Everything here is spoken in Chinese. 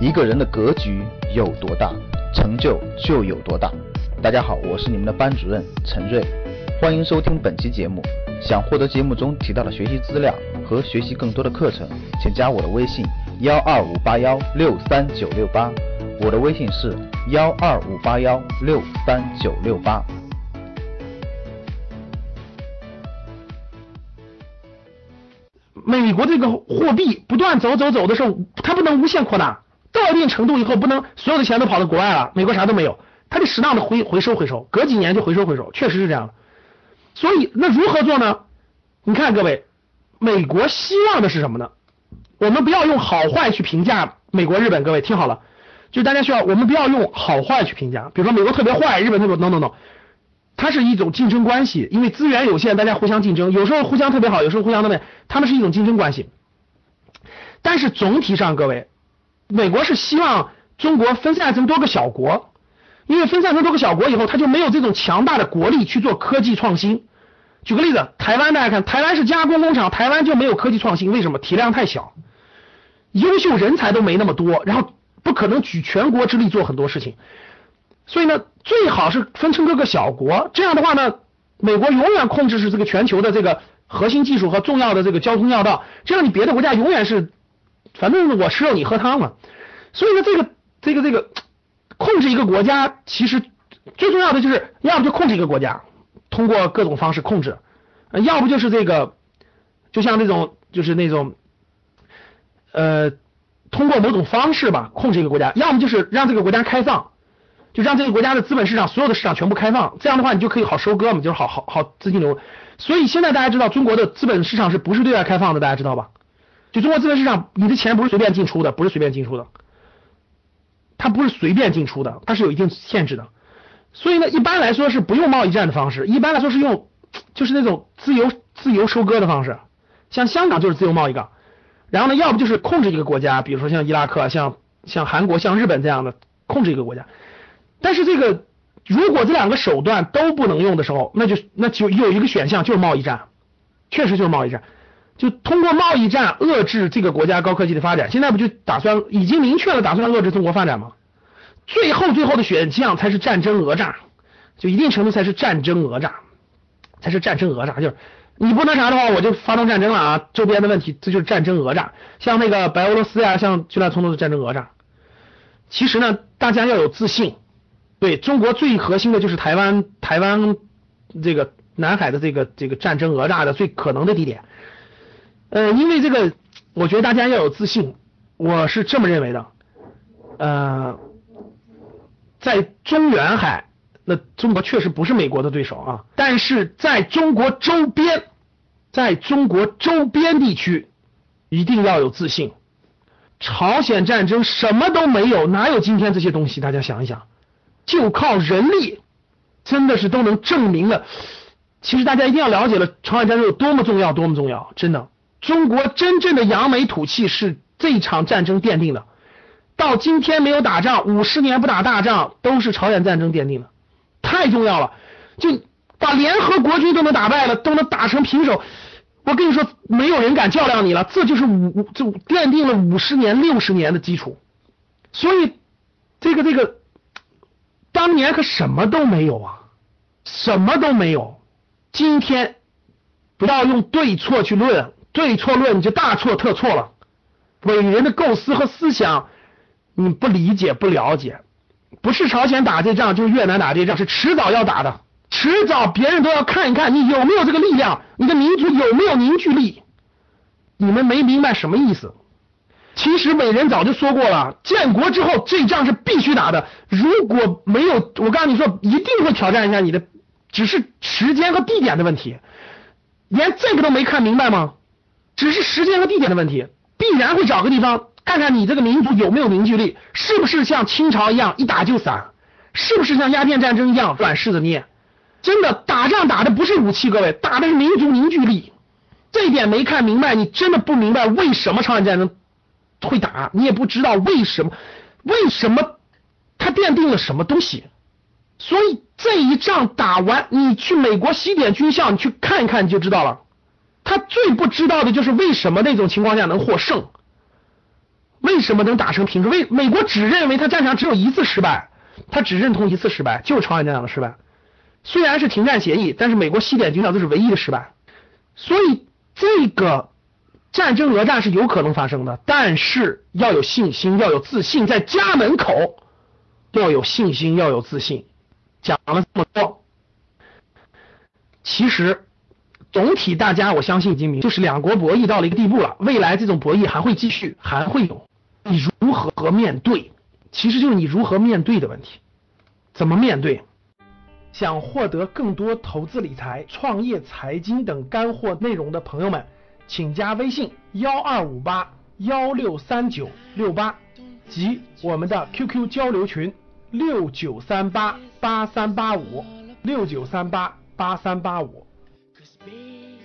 一个人的格局有多大，成就就有多大。大家好，我是你们的班主任陈瑞，欢迎收听本期节目。想获得节目中提到的学习资料和学习更多的课程，请加我的微信幺二五八幺六三九六八。我的微信是幺二五八幺六三九六八。美国这个货币不断走走走的时候，它不能无限扩大，到一定程度以后，不能所有的钱都跑到国外了，美国啥都没有，他得适当的回回收回收，隔几年就回收回收，确实是这样的。所以那如何做呢？你看各位，美国希望的是什么呢？我们不要用好坏去评价美国、日本，各位听好了，就大家需要我们不要用好坏去评价，比如说美国特别坏，日本特别 no no no，它是一种竞争关系，因为资源有限，大家互相竞争，有时候互相特别好，有时候互相特别，他们是一种竞争关系。但是总体上，各位，美国是希望中国分散成多个小国，因为分散成多个小国以后，它就没有这种强大的国力去做科技创新。举个例子，台湾大家看，台湾是加工工厂，台湾就没有科技创新，为什么？体量太小，优秀人才都没那么多，然后不可能举全国之力做很多事情。所以呢，最好是分成各个小国，这样的话呢，美国永远控制是这个全球的这个核心技术和重要的这个交通要道，这样你别的国家永远是，反正我吃肉你喝汤嘛。所以说，这个这个这个控制一个国家，其实最重要的就是要不就控制一个国家。通过各种方式控制，呃要不就是这个，就像这种，就是那种，呃，通过某种方式吧控制一个国家，要么就是让这个国家开放，就让这个国家的资本市场所有的市场全部开放，这样的话你就可以好收割嘛，就是好好好资金流。所以现在大家知道中国的资本市场是不是对外开放的？大家知道吧？就中国资本市场，你的钱不是随便进出的，不是随便进出的，它不是随便进出的，它是有一定限制的。所以呢，一般来说是不用贸易战的方式，一般来说是用就是那种自由自由收割的方式，像香港就是自由贸易港，然后呢，要不就是控制一个国家，比如说像伊拉克、像像韩国、像日本这样的控制一个国家。但是这个如果这两个手段都不能用的时候，那就那就有一个选项就是贸易战，确实就是贸易战，就通过贸易战遏制这个国家高科技的发展。现在不就打算已经明确了打算遏制中国发展吗？最后最后的选项才是战争讹诈，就一定程度才是战争讹诈，才是战争讹诈，就是你不那啥的话，我就发动战争了啊！周边的问题，这就是战争讹诈。像那个白俄罗斯呀，像巨大冲突的战争讹诈。其实呢，大家要有自信。对中国最核心的就是台湾，台湾这个南海的这个这个战争讹诈的最可能的地点。呃，因为这个，我觉得大家要有自信，我是这么认为的。呃。在中远海，那中国确实不是美国的对手啊。但是在中国周边，在中国周边地区，一定要有自信。朝鲜战争什么都没有，哪有今天这些东西？大家想一想，就靠人力，真的是都能证明了。其实大家一定要了解了朝鲜战争有多么重要，多么重要。真的，中国真正的扬眉吐气是这场战争奠定的。到今天没有打仗，五十年不打大仗，都是朝鲜战争奠定的，太重要了。就把联合国军都能打败了，都能打成平手，我跟你说，没有人敢较量你了。这就是五，就奠定了五十年、六十年的基础。所以，这个这个，当年可什么都没有啊，什么都没有。今天不要用对错去论，对错论你就大错特错了。伟人的构思和思想。你不理解不了解，不是朝鲜打这仗，就是越南打这仗，是迟早要打的，迟早别人都要看一看你有没有这个力量，你的民族有没有凝聚力。你们没明白什么意思？其实伟人早就说过了，建国之后这仗是必须打的，如果没有，我告诉你说，一定会挑战一下你的，只是时间和地点的问题，连这个都没看明白吗？只是时间和地点的问题，必然会找个地方。看看你这个民族有没有凝聚力，是不是像清朝一样一打就散，是不是像鸦片战争一样软柿子捏？真的打仗打的不是武器，各位打的是民族凝聚力。这一点没看明白，你真的不明白为什么朝鲜战争会打，你也不知道为什么，为什么他奠定了什么东西。所以这一仗打完，你去美国西点军校，你去看一看你就知道了。他最不知道的就是为什么那种情况下能获胜。为什么能打成平手？为美国只认为他战场只有一次失败，他只认同一次失败，就是朝鲜战场的失败。虽然是停战协议，但是美国西点军校这是唯一的失败。所以这个战争讹诈是有可能发生的，但是要有信心，要有自信，在家门口要有信心，要有自信。讲了这么多，其实总体大家我相信已经明，就是两国博弈到了一个地步了，未来这种博弈还会继续，还会有。你如何面对？其实就是你如何面对的问题。怎么面对？想获得更多投资理财、创业、财经等干货内容的朋友们，请加微信幺二五八幺六三九六八及我们的 QQ 交流群六九三八八三八五六九三八八三八五。be.